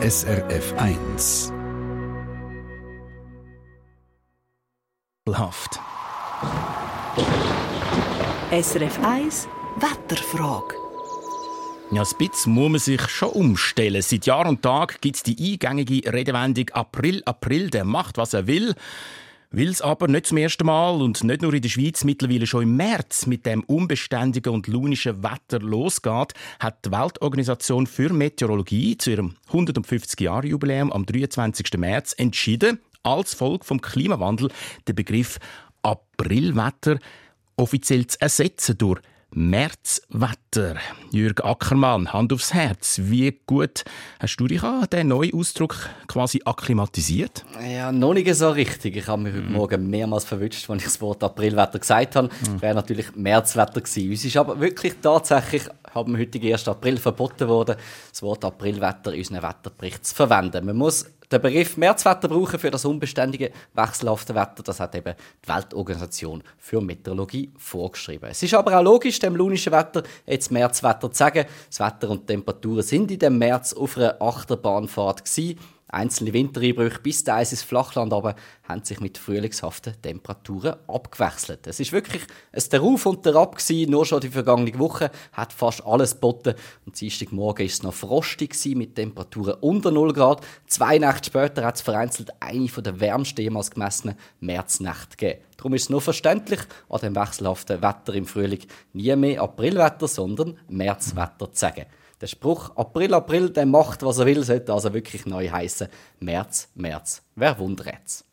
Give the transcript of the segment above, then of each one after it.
SRF 1. Haft. SRF 1 Wetterfrage. Ja, ein bisschen muss man sich schon umstellen. Seit Jahr und Tag gibt es die eingängige Redewendung April, April, der macht, was er will. Weil es aber nicht zum ersten Mal und nicht nur in der Schweiz mittlerweile schon im März mit dem unbeständigen und launischen Wetter losgeht, hat die Weltorganisation für Meteorologie zu ihrem 150-Jahre-Jubiläum am 23. März entschieden, als Folge vom Klimawandel den Begriff Aprilwetter offiziell zu ersetzen durch Märzwetter. Jürg Ackermann, Hand aufs Herz. Wie gut hast du dich an diesen neuen Ausdruck quasi akklimatisiert? Ja, noch nicht so richtig. Ich habe mich heute Morgen mehrmals verwünscht, als ich das Wort Aprilwetter gesagt habe. Mhm. Wäre natürlich Märzwetter gewesen. Uns ist aber wirklich tatsächlich am heutigen 1. April verboten worden, das Wort Aprilwetter in unseren Wetterbericht zu verwenden. Man muss den Begriff Märzwetter brauchen für das unbeständige, wechselhafte Wetter. Das hat eben die Weltorganisation für Meteorologie vorgeschrieben. Es ist aber auch logisch, dem lunischen Wetter jetzt Märzwetter zu sagen. Das Wetter und die Temperaturen sind in dem März auf einer Achterbahnfahrt gewesen. Einzelne Wintereinbrüche bis teils ins Flachland aber haben sich mit frühlingshaften Temperaturen abgewechselt. Es ist wirklich ein Darauf und Derab gewesen. Nur schon die vergangene Woche hat fast alles geboten. Und Dienstagmorgen ist es noch frostig mit Temperaturen unter 0 Grad. Zwei Nächte später hat es vereinzelt eine der wärmsten jemals gemessenen Märznächte gegeben. Darum ist es nur verständlich, an dem wechselhaften Wetter im Frühling nie mehr Aprilwetter, sondern Märzwetter zu sagen. Der Spruch April, April, der macht, was er will, sollte also wirklich neu heißen März, März. Wer wundert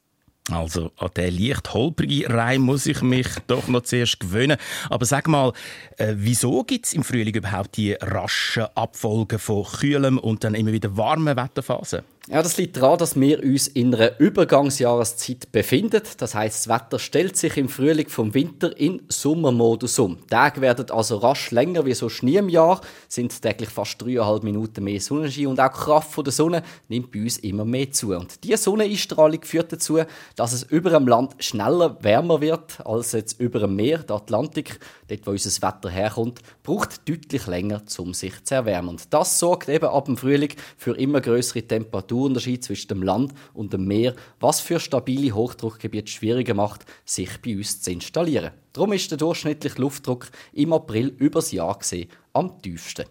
also an den leicht holprigen Reim muss ich mich doch noch zuerst gewöhnen. Aber sag mal, äh, wieso gibt es im Frühling überhaupt die raschen Abfolgen von kühlem und dann immer wieder warmen Wetterphasen? Ja, das liegt daran, dass wir uns in einer Übergangsjahreszeit befinden. Das heißt, das Wetter stellt sich im Frühling vom Winter in Sommermodus um. Die Tage werden also rasch länger wie so Schnee im Jahr, sind täglich fast dreieinhalb Minuten mehr Sonnenschein und auch die Kraft der Sonne nimmt bei uns immer mehr zu. Und diese Sonneneinstrahlung führt dazu, dass es über dem Land schneller wärmer wird als jetzt über dem Meer, der Atlantik, dort wo unser Wetter herkommt, braucht deutlich länger, um sich zu erwärmen. Und das sorgt eben ab dem Frühling für immer größere Temperaturen Temperaturunterschied zwischen dem Land und dem Meer, was für stabile Hochdruckgebiete schwieriger macht, sich bei uns zu installieren. Darum ist der durchschnittliche Luftdruck im April übers Jahr gesehen am tiefsten.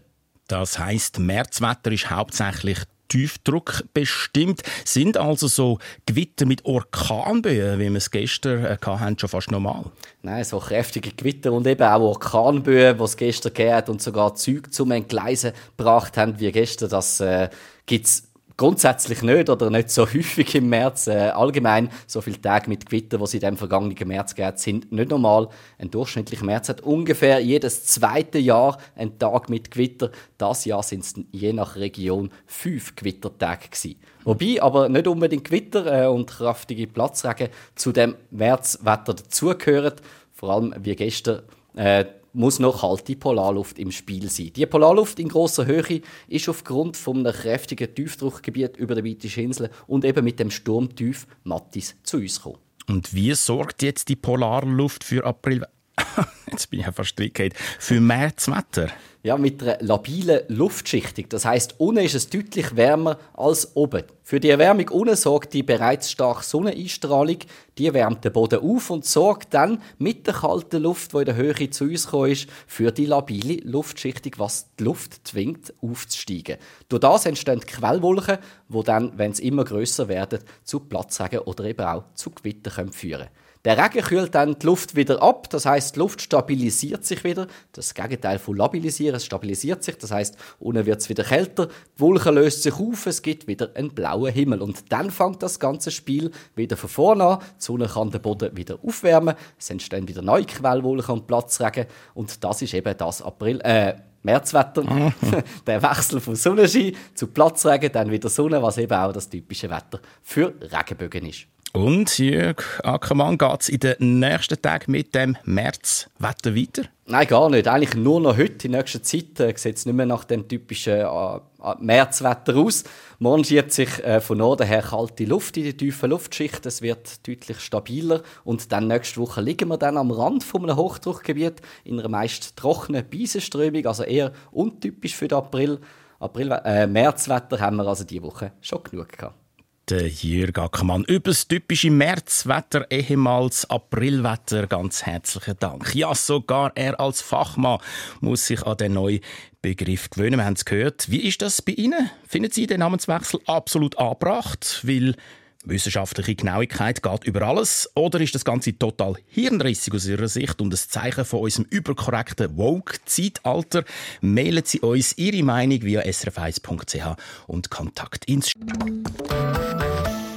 Das heißt, Märzwetter ist hauptsächlich Tiefdruck bestimmt. Sind also so Gewitter mit Orkanböen, wie wir es gestern äh, hatten, schon fast normal? Nein, so kräftige Gewitter und eben auch Orkanböen, die es gestern gegeben und sogar Züge zum Entgleisen gebracht haben, wie gestern, das äh, gibt es Grundsätzlich nicht oder nicht so häufig im März. Äh, allgemein so viele Tage mit Gewitter, die es in dem vergangenen März gab, sind nicht normal. Ein durchschnittlicher März hat ungefähr jedes zweite Jahr einen Tag mit Gewitter. Das Jahr sind es je nach Region fünf Gewittertage gewesen. Wobei aber nicht unbedingt Gewitter äh, und kraftige Platzregen zu dem Märzwetter dazugehören. Vor allem wie gestern äh, muss noch kalte Polarluft im Spiel sein. Die Polarluft in großer Höhe ist aufgrund von einem kräftigen Tiefdruckgebiet über der Weitischen Insel und eben mit dem Sturmtief Mattis zu uns gekommen. Und wie sorgt jetzt die Polarluft für April? jetzt bin ich ja fast für Märzwetter? Ja, mit einer labilen Luftschichtung. Das heißt, unten ist es deutlich wärmer als oben. Für die Erwärmung unten sorgt die bereits starke Sonneneinstrahlung. Die wärmt den Boden auf und sorgt dann mit der kalten Luft, die in der Höhe zu uns gekommen ist, für die labile Luftschichtung, was die Luft zwingt, aufzusteigen. Durch das entstehen Quellwolken, die dann, wenn sie immer größer werden, zu Platzregen oder eben auch zu Gewitter führen können. Der Regen kühlt dann die Luft wieder ab, das heißt, die Luft stabilisiert sich wieder. Das Gegenteil von labilisieren, es stabilisiert sich, das heißt, unten wird es wieder kälter, die Wolke löst sich auf, es gibt wieder einen blauen Himmel. Und dann fängt das ganze Spiel wieder von vorne an. Die Sonne kann den Boden wieder aufwärmen, es entstehen wieder neue Quellwolken und Platzregen. Und das ist eben das April, äh, Märzwetter, der Wechsel vom Sonnenschein zu Platzregen, dann wieder Sonne, was eben auch das typische Wetter für Regenbögen ist. Und Jörg Ackermann, geht es in den nächsten Tagen mit dem Märzwetter weiter? Nein, gar nicht. Eigentlich nur noch heute. In nächster Zeit äh, sieht es nicht mehr nach dem typischen äh, äh, Märzwetter aus. Morgen schiebt sich äh, von Norden her kalte Luft in die tiefen Luftschicht. Es wird deutlich stabiler. Und dann nächste Woche liegen wir dann am Rand von einem Hochdruckgebiet in einer meist trockenen Beisenströmung, also eher untypisch für den April. April, äh, Märzwetter haben wir also diese Woche schon genug gehabt. Der Jürg Ackermann über das typische Märzwetter, ehemals Aprilwetter. Ganz herzlichen Dank. Ja, sogar er als Fachmann muss sich an den neuen Begriff gewöhnen. Wir haben es gehört. Wie ist das bei Ihnen? Finden Sie den Namenswechsel absolut angebracht? Weil Wissenschaftliche Genauigkeit geht über alles oder ist das Ganze total hirnrissig aus Ihrer Sicht und ein Zeichen von unserem überkorrekten Woke-Zeitalter? Mailen Sie uns Ihre Meinung via srf1.ch und Kontakt ins